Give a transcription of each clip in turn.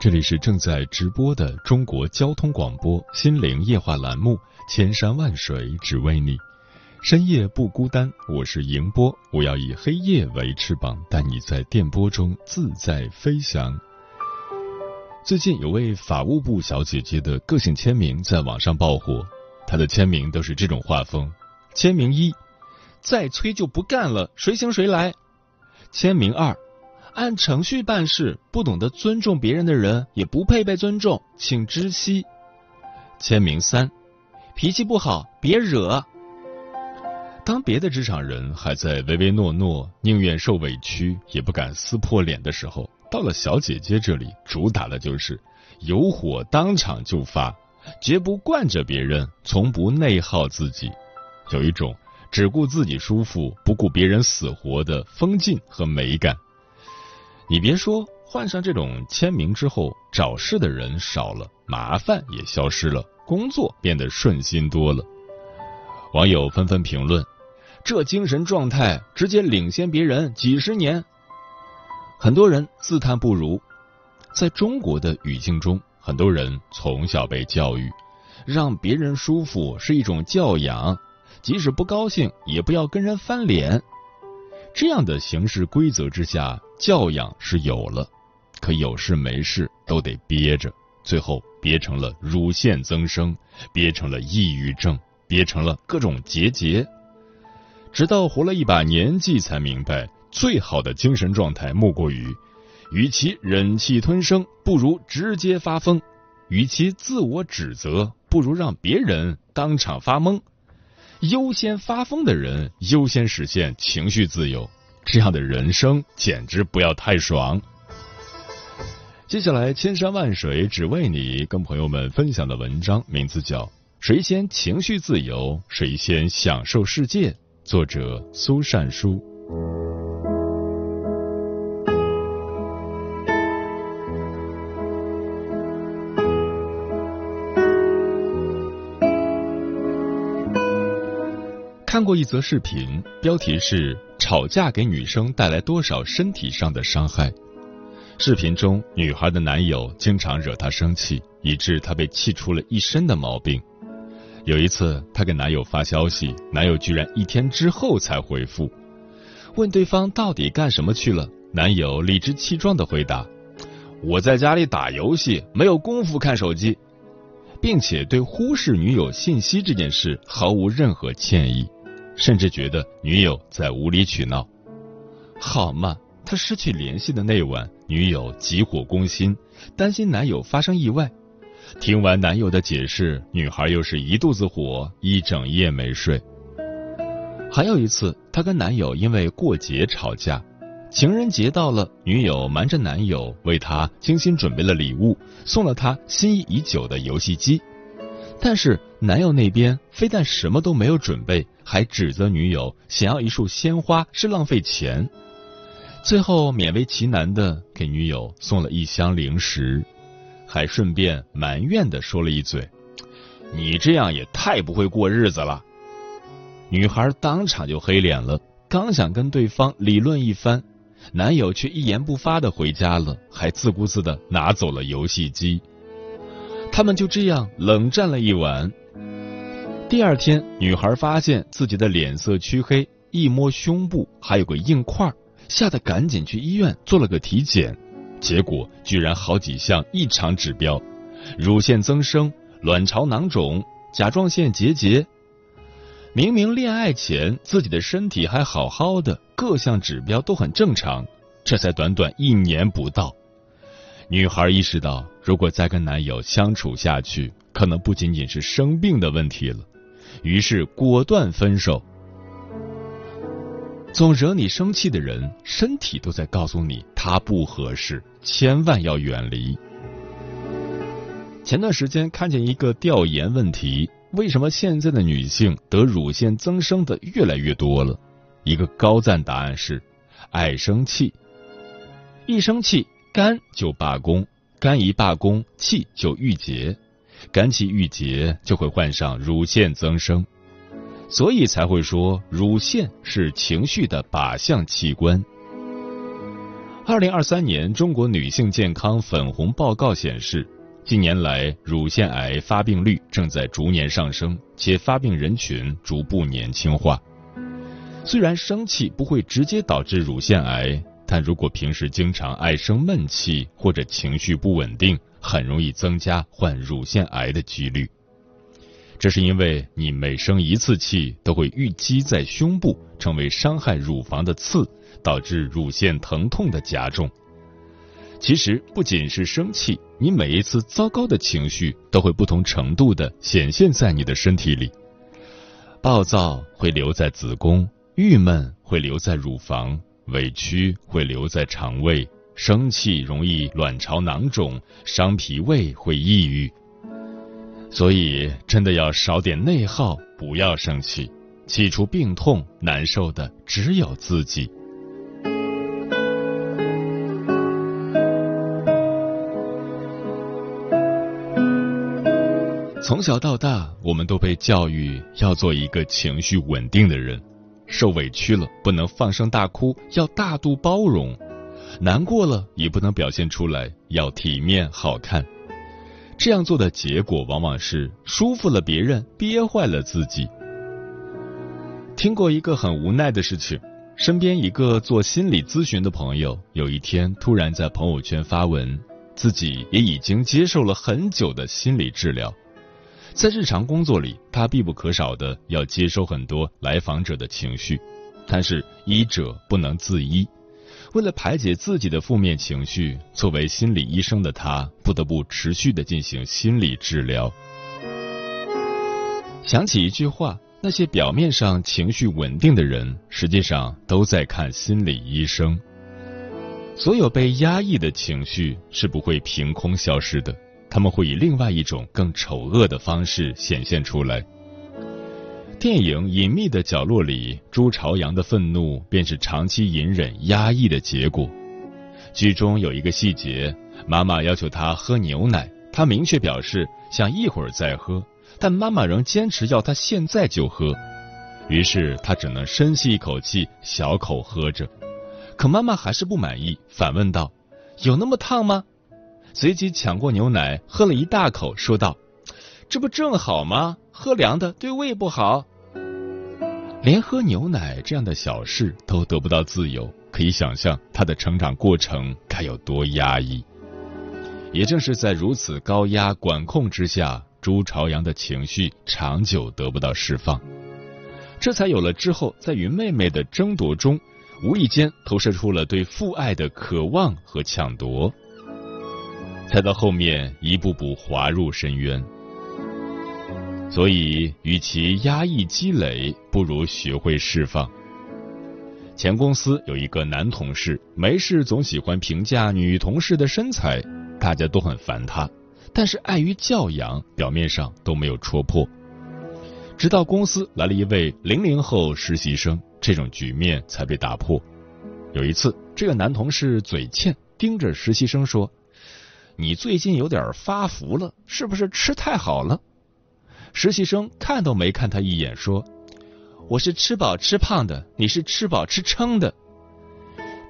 这里是正在直播的中国交通广播心灵夜话栏目《千山万水只为你》，深夜不孤单，我是迎波，我要以黑夜为翅膀，带你在电波中自在飞翔。最近有位法务部小姐姐的个性签名在网上爆火，她的签名都是这种画风：签名一，再催就不干了，谁行谁来；签名二。按程序办事，不懂得尊重别人的人也不配被尊重，请知悉。签名三，脾气不好，别惹。当别的职场人还在唯唯诺诺，宁愿受委屈也不敢撕破脸的时候，到了小姐姐这里，主打的就是有火当场就发，绝不惯着别人，从不内耗自己，有一种只顾自己舒服，不顾别人死活的风劲和美感。你别说，换上这种签名之后，找事的人少了，麻烦也消失了，工作变得顺心多了。网友纷纷评论：“这精神状态直接领先别人几十年。”很多人自叹不如。在中国的语境中，很多人从小被教育，让别人舒服是一种教养，即使不高兴，也不要跟人翻脸。这样的形式规则之下，教养是有了，可有事没事都得憋着，最后憋成了乳腺增生，憋成了抑郁症，憋成了各种结节。直到活了一把年纪，才明白，最好的精神状态莫过于：与其忍气吞声，不如直接发疯；与其自我指责，不如让别人当场发懵。优先发疯的人优先实现情绪自由，这样的人生简直不要太爽。接下来，千山万水只为你，跟朋友们分享的文章名字叫《谁先情绪自由，谁先享受世界》，作者苏善书。看过一则视频，标题是“吵架给女生带来多少身体上的伤害”。视频中，女孩的男友经常惹她生气，以致她被气出了一身的毛病。有一次，她给男友发消息，男友居然一天之后才回复。问对方到底干什么去了，男友理直气壮的回答：“我在家里打游戏，没有功夫看手机，并且对忽视女友信息这件事毫无任何歉意。”甚至觉得女友在无理取闹，好嘛？他失去联系的那晚，女友急火攻心，担心男友发生意外。听完男友的解释，女孩又是一肚子火，一整夜没睡。还有一次，她跟男友因为过节吵架，情人节到了，女友瞒着男友为她精心准备了礼物，送了她心仪已久的游戏机。但是男友那边非但什么都没有准备，还指责女友想要一束鲜花是浪费钱，最后勉为其难的给女友送了一箱零食，还顺便埋怨的说了一嘴：“你这样也太不会过日子了。”女孩当场就黑脸了，刚想跟对方理论一番，男友却一言不发的回家了，还自顾自的拿走了游戏机。他们就这样冷战了一晚。第二天，女孩发现自己的脸色黢黑，一摸胸部还有个硬块，吓得赶紧去医院做了个体检，结果居然好几项异常指标：乳腺增生、卵巢囊肿、甲状腺结节。明明恋爱前自己的身体还好好的，各项指标都很正常，这才短短一年不到，女孩意识到，如果再跟男友相处下去，可能不仅仅是生病的问题了，于是果断分手。总惹你生气的人，身体都在告诉你他不合适，千万要远离。前段时间看见一个调研问题。为什么现在的女性得乳腺增生的越来越多了？一个高赞答案是：爱生气，一生气肝就罢工，肝一罢工气就郁结，肝气郁结就会患上乳腺增生，所以才会说乳腺是情绪的靶向器官。二零二三年中国女性健康粉红报告显示。近年来，乳腺癌发病率正在逐年上升，且发病人群逐步年轻化。虽然生气不会直接导致乳腺癌，但如果平时经常爱生闷气或者情绪不稳定，很容易增加患乳腺癌的几率。这是因为你每生一次气都会淤积在胸部，成为伤害乳房的刺，导致乳腺疼痛的加重。其实不仅是生气，你每一次糟糕的情绪都会不同程度的显现在你的身体里。暴躁会留在子宫，郁闷会留在乳房，委屈会留在肠胃，生气容易卵巢囊肿，伤脾胃会抑郁。所以真的要少点内耗，不要生气，气出病痛，难受的只有自己。从小到大，我们都被教育要做一个情绪稳定的人，受委屈了不能放声大哭，要大度包容；难过了也不能表现出来，要体面好看。这样做的结果往往是舒服了别人，憋坏了自己。听过一个很无奈的事情，身边一个做心理咨询的朋友，有一天突然在朋友圈发文，自己也已经接受了很久的心理治疗。在日常工作里，他必不可少的要接收很多来访者的情绪，但是医者不能自医，为了排解自己的负面情绪，作为心理医生的他不得不持续的进行心理治疗。想起一句话：那些表面上情绪稳定的人，实际上都在看心理医生。所有被压抑的情绪是不会凭空消失的。他们会以另外一种更丑恶的方式显现出来。电影《隐秘的角落》里，朱朝阳的愤怒便是长期隐忍压抑的结果。剧中有一个细节，妈妈要求他喝牛奶，他明确表示想一会儿再喝，但妈妈仍坚持要他现在就喝，于是他只能深吸一口气，小口喝着。可妈妈还是不满意，反问道：“有那么烫吗？”随即抢过牛奶，喝了一大口，说道：“这不正好吗？喝凉的对胃不好。”连喝牛奶这样的小事都得不到自由，可以想象他的成长过程该有多压抑。也正是在如此高压管控之下，朱朝阳的情绪长久得不到释放，这才有了之后在与妹妹的争夺中，无意间投射出了对父爱的渴望和抢夺。才到后面一步步滑入深渊，所以与其压抑积累，不如学会释放。前公司有一个男同事，没事总喜欢评价女同事的身材，大家都很烦他，但是碍于教养，表面上都没有戳破。直到公司来了一位零零后实习生，这种局面才被打破。有一次，这个男同事嘴欠，盯着实习生说。你最近有点发福了，是不是吃太好了？实习生看都没看他一眼，说：“我是吃饱吃胖的，你是吃饱吃撑的。”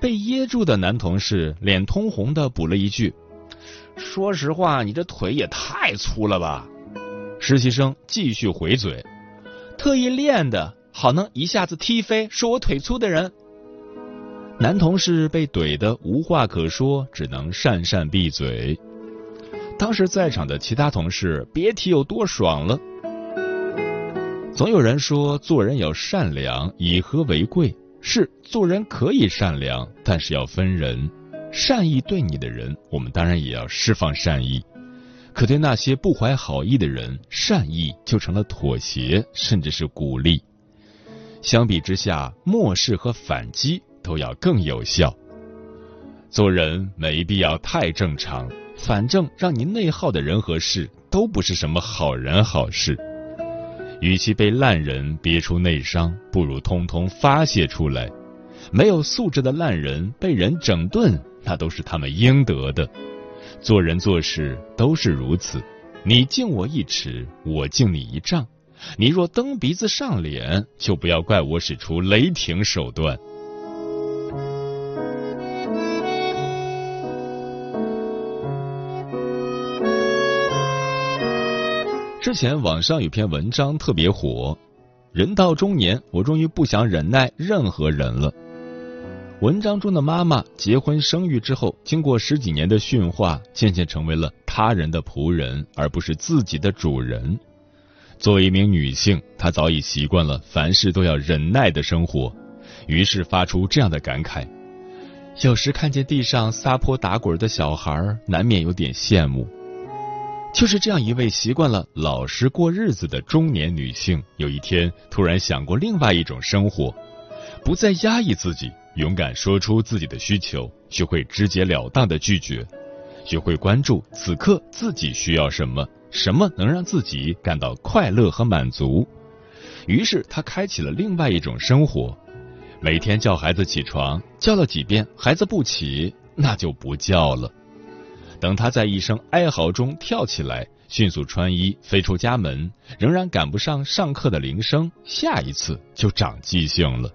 被噎住的男同事脸通红的补了一句：“说实话，你这腿也太粗了吧？”实习生继续回嘴：“特意练的，好能一下子踢飞说我腿粗的人。”男同事被怼得无话可说，只能讪讪闭嘴。当时在场的其他同事别提有多爽了。总有人说做人要善良，以和为贵。是做人可以善良，但是要分人。善意对你的人，我们当然也要释放善意；可对那些不怀好意的人，善意就成了妥协，甚至是鼓励。相比之下，漠视和反击都要更有效。做人没必要太正常，反正让你内耗的人和事，都不是什么好人好事。与其被烂人憋出内伤，不如通通发泄出来。没有素质的烂人被人整顿，那都是他们应得的。做人做事都是如此，你敬我一尺，我敬你一丈。你若蹬鼻子上脸，就不要怪我使出雷霆手段。之前网上有篇文章特别火，人到中年，我终于不想忍耐任何人了。文章中的妈妈结婚生育之后，经过十几年的驯化，渐渐成为了他人的仆人，而不是自己的主人。作为一名女性，她早已习惯了凡事都要忍耐的生活，于是发出这样的感慨：有时看见地上撒泼打滚的小孩，难免有点羡慕。就是这样一位习惯了老实过日子的中年女性，有一天突然想过另外一种生活，不再压抑自己，勇敢说出自己的需求，学会直截了当的拒绝，学会关注此刻自己需要什么，什么能让自己感到快乐和满足。于是她开启了另外一种生活，每天叫孩子起床，叫了几遍孩子不起，那就不叫了。等他在一声哀嚎中跳起来，迅速穿衣飞出家门，仍然赶不上上课的铃声，下一次就长记性了。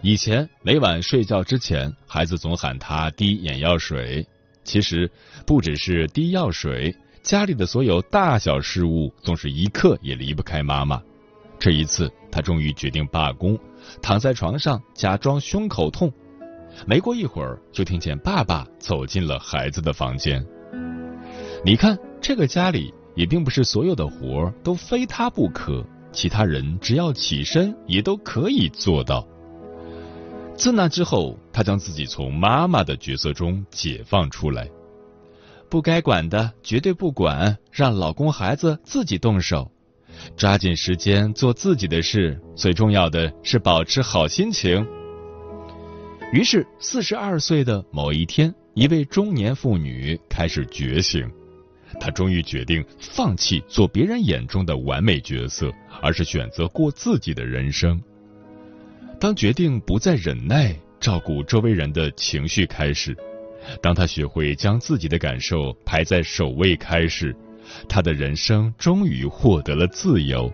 以前每晚睡觉之前，孩子总喊他滴眼药水。其实不只是滴药水，家里的所有大小事务总是一刻也离不开妈妈。这一次，他终于决定罢工，躺在床上假装胸口痛。没过一会儿，就听见爸爸走进了孩子的房间。你看，这个家里也并不是所有的活都非他不可，其他人只要起身也都可以做到。自那之后，他将自己从妈妈的角色中解放出来，不该管的绝对不管，让老公孩子自己动手，抓紧时间做自己的事，最重要的是保持好心情。于是，四十二岁的某一天，一位中年妇女开始觉醒。她终于决定放弃做别人眼中的完美角色，而是选择过自己的人生。当决定不再忍耐照顾周围人的情绪开始，当她学会将自己的感受排在首位开始，她的人生终于获得了自由。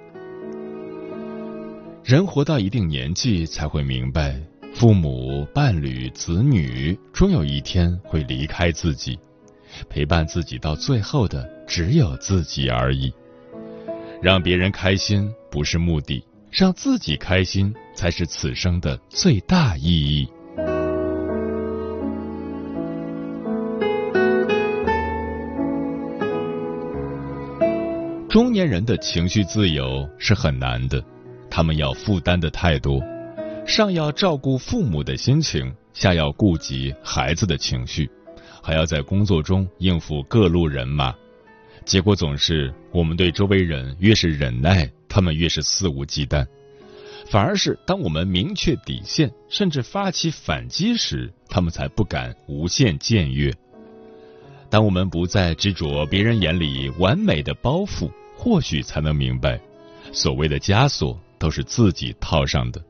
人活到一定年纪，才会明白。父母、伴侣、子女，终有一天会离开自己，陪伴自己到最后的只有自己而已。让别人开心不是目的，让自己开心才是此生的最大意义。中年人的情绪自由是很难的，他们要负担的太多。上要照顾父母的心情，下要顾及孩子的情绪，还要在工作中应付各路人马，结果总是我们对周围人越是忍耐，他们越是肆无忌惮；反而是当我们明确底线，甚至发起反击时，他们才不敢无限僭越。当我们不再执着别人眼里完美的包袱，或许才能明白，所谓的枷锁都是自己套上的。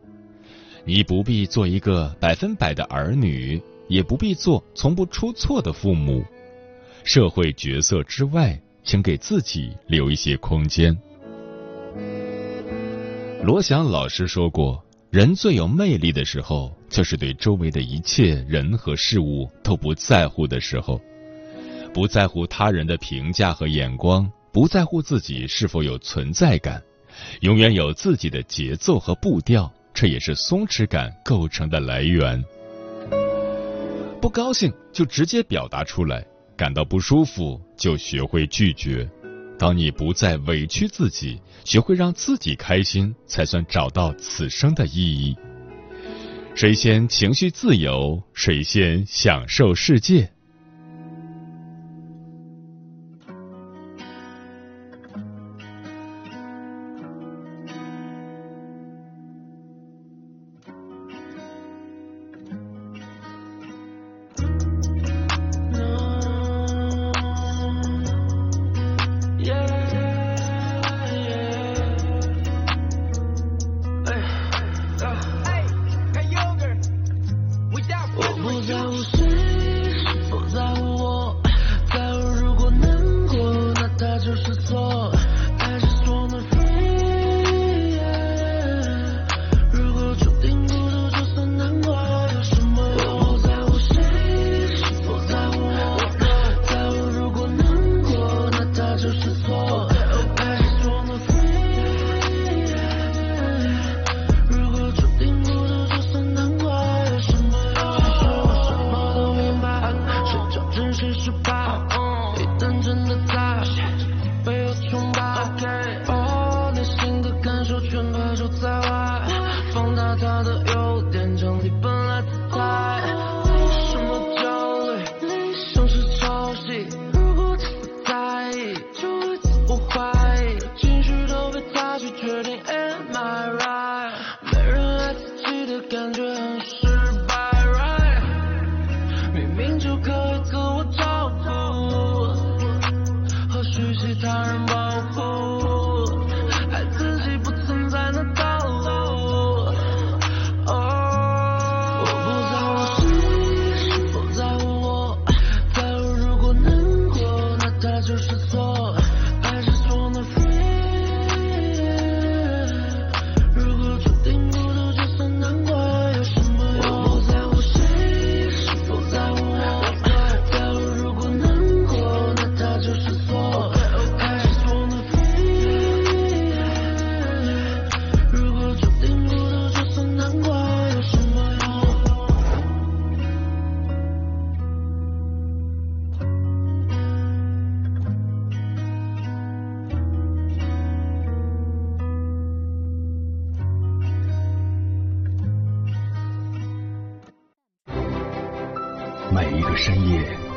你不必做一个百分百的儿女，也不必做从不出错的父母。社会角色之外，请给自己留一些空间。罗翔老师说过，人最有魅力的时候，就是对周围的一切人和事物都不在乎的时候，不在乎他人的评价和眼光，不在乎自己是否有存在感，永远有自己的节奏和步调。这也是松弛感构成的来源。不高兴就直接表达出来，感到不舒服就学会拒绝，当你不再委屈自己，学会让自己开心，才算找到此生的意义。谁先情绪自由，谁先享受世界。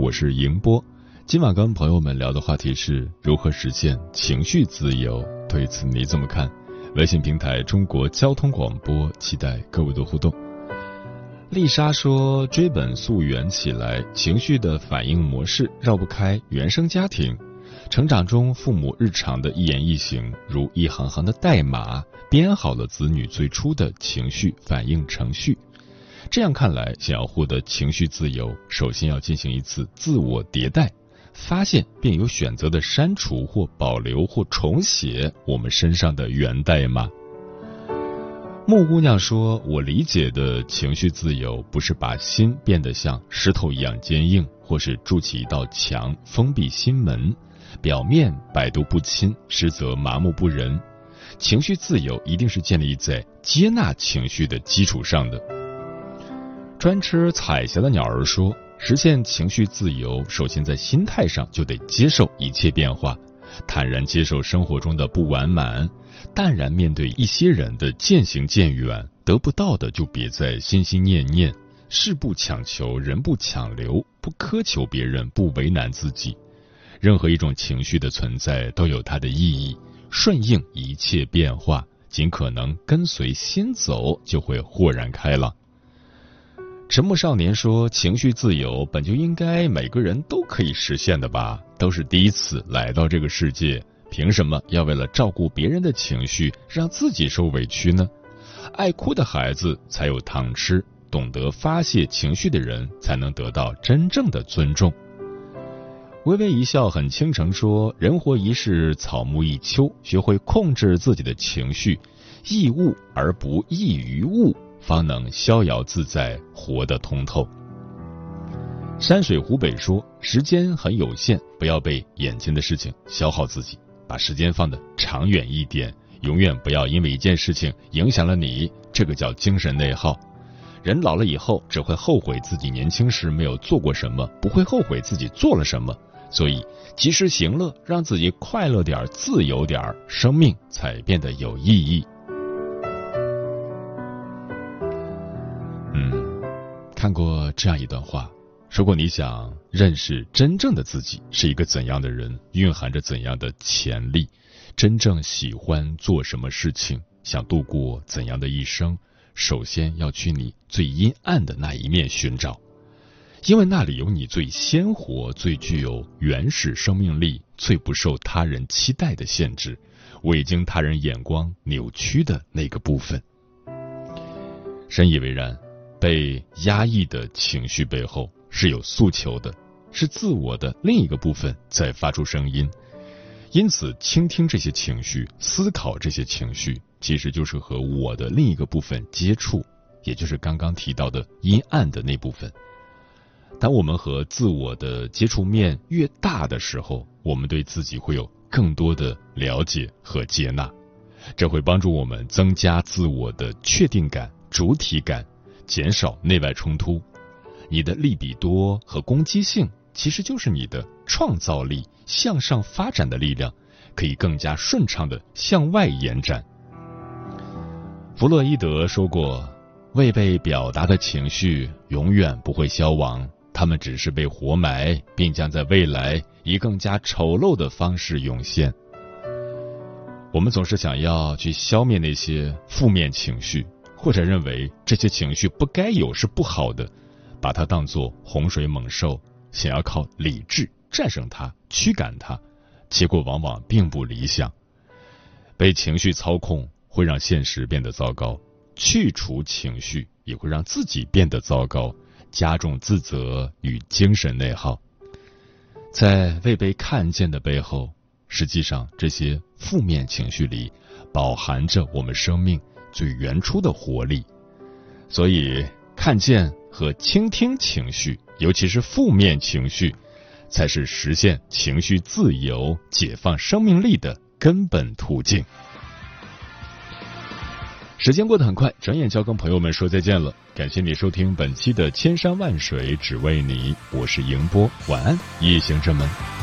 我是迎波。今晚跟朋友们聊的话题是如何实现情绪自由，对此你怎么看？微信平台中国交通广播，期待各位的互动。丽莎说：“追本溯源起来，情绪的反应模式绕不开原生家庭，成长中父母日常的一言一行，如一行行的代码，编好了子女最初的情绪反应程序。”这样看来，想要获得情绪自由，首先要进行一次自我迭代，发现并有选择的删除或保留或重写我们身上的源代码。木姑娘说：“我理解的情绪自由，不是把心变得像石头一样坚硬，或是筑起一道墙封闭心门，表面百毒不侵，实则麻木不仁。情绪自由一定是建立在接纳情绪的基础上的。”专吃彩霞的鸟儿说：“实现情绪自由，首先在心态上就得接受一切变化，坦然接受生活中的不完满，淡然面对一些人的渐行渐远。得不到的就别再心心念念。事不强求，人不强留，不苛求别人，不为难自己。任何一种情绪的存在都有它的意义，顺应一切变化，尽可能跟随心走，就会豁然开朗。”沉默少年说：“情绪自由本就应该每个人都可以实现的吧？都是第一次来到这个世界，凭什么要为了照顾别人的情绪，让自己受委屈呢？爱哭的孩子才有糖吃，懂得发泄情绪的人才能得到真正的尊重。”微微一笑很倾城说：“人活一世，草木一秋，学会控制自己的情绪，易物而不易于物，方能逍遥自在，活得通透。”山水湖北说：“时间很有限，不要被眼前的事情消耗自己，把时间放得长远一点，永远不要因为一件事情影响了你，这个叫精神内耗。人老了以后，只会后悔自己年轻时没有做过什么，不会后悔自己做了什么。所以，及时行乐，让自己快乐点、自由点，生命才变得有意义。”看过这样一段话。如果你想认识真正的自己是一个怎样的人，蕴含着怎样的潜力，真正喜欢做什么事情，想度过怎样的一生，首先要去你最阴暗的那一面寻找，因为那里有你最鲜活、最具有原始生命力、最不受他人期待的限制、未经他人眼光扭曲的那个部分。深以为然，被压抑的情绪背后。是有诉求的，是自我的另一个部分在发出声音，因此倾听这些情绪，思考这些情绪，其实就是和我的另一个部分接触，也就是刚刚提到的阴暗的那部分。当我们和自我的接触面越大的时候，我们对自己会有更多的了解和接纳，这会帮助我们增加自我的确定感、主体感，减少内外冲突。你的利比多和攻击性，其实就是你的创造力、向上发展的力量，可以更加顺畅的向外延展。弗洛伊德说过，未被表达的情绪永远不会消亡，他们只是被活埋，并将在未来以更加丑陋的方式涌现。我们总是想要去消灭那些负面情绪，或者认为这些情绪不该有是不好的。把它当作洪水猛兽，想要靠理智战胜它、驱赶它，结果往往并不理想。被情绪操控会让现实变得糟糕，去除情绪也会让自己变得糟糕，加重自责与精神内耗。在未被看见的背后，实际上这些负面情绪里饱含着我们生命最原初的活力，所以看见。和倾听情绪，尤其是负面情绪，才是实现情绪自由、解放生命力的根本途径。时间过得很快，转眼就要跟朋友们说再见了。感谢你收听本期的《千山万水只为你》，我是迎波，晚安，夜行者们。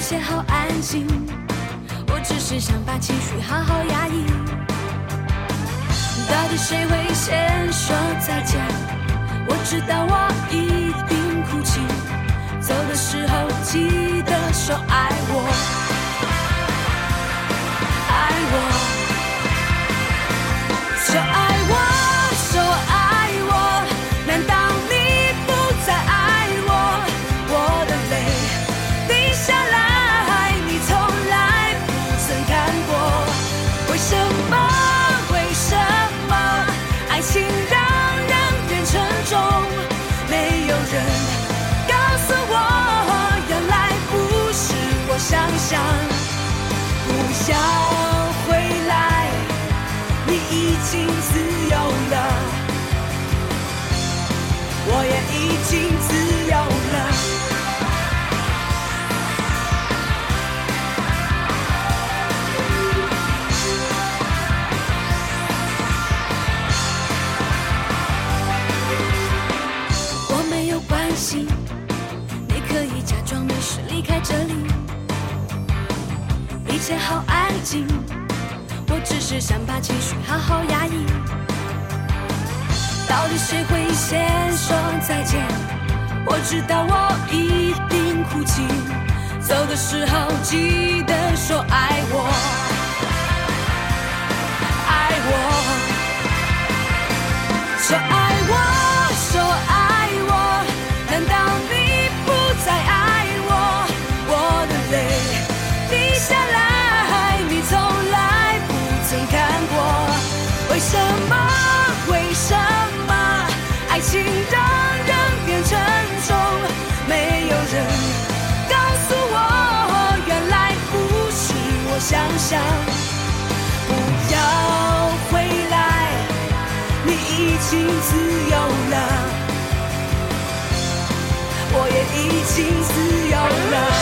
切好安静。我只是想把情绪好好压抑，到底谁会先说再见？我知道我一定哭泣，走的时候记得说爱我，已经自由了。我也已经自由了。我没有关系你可以假装没事离开这里。一切好安静。只是想把情绪好好压抑。到底谁会先说再见？我知道我一定哭泣，走的时候记得说爱我，爱我，说爱自由了。我也已经自由了。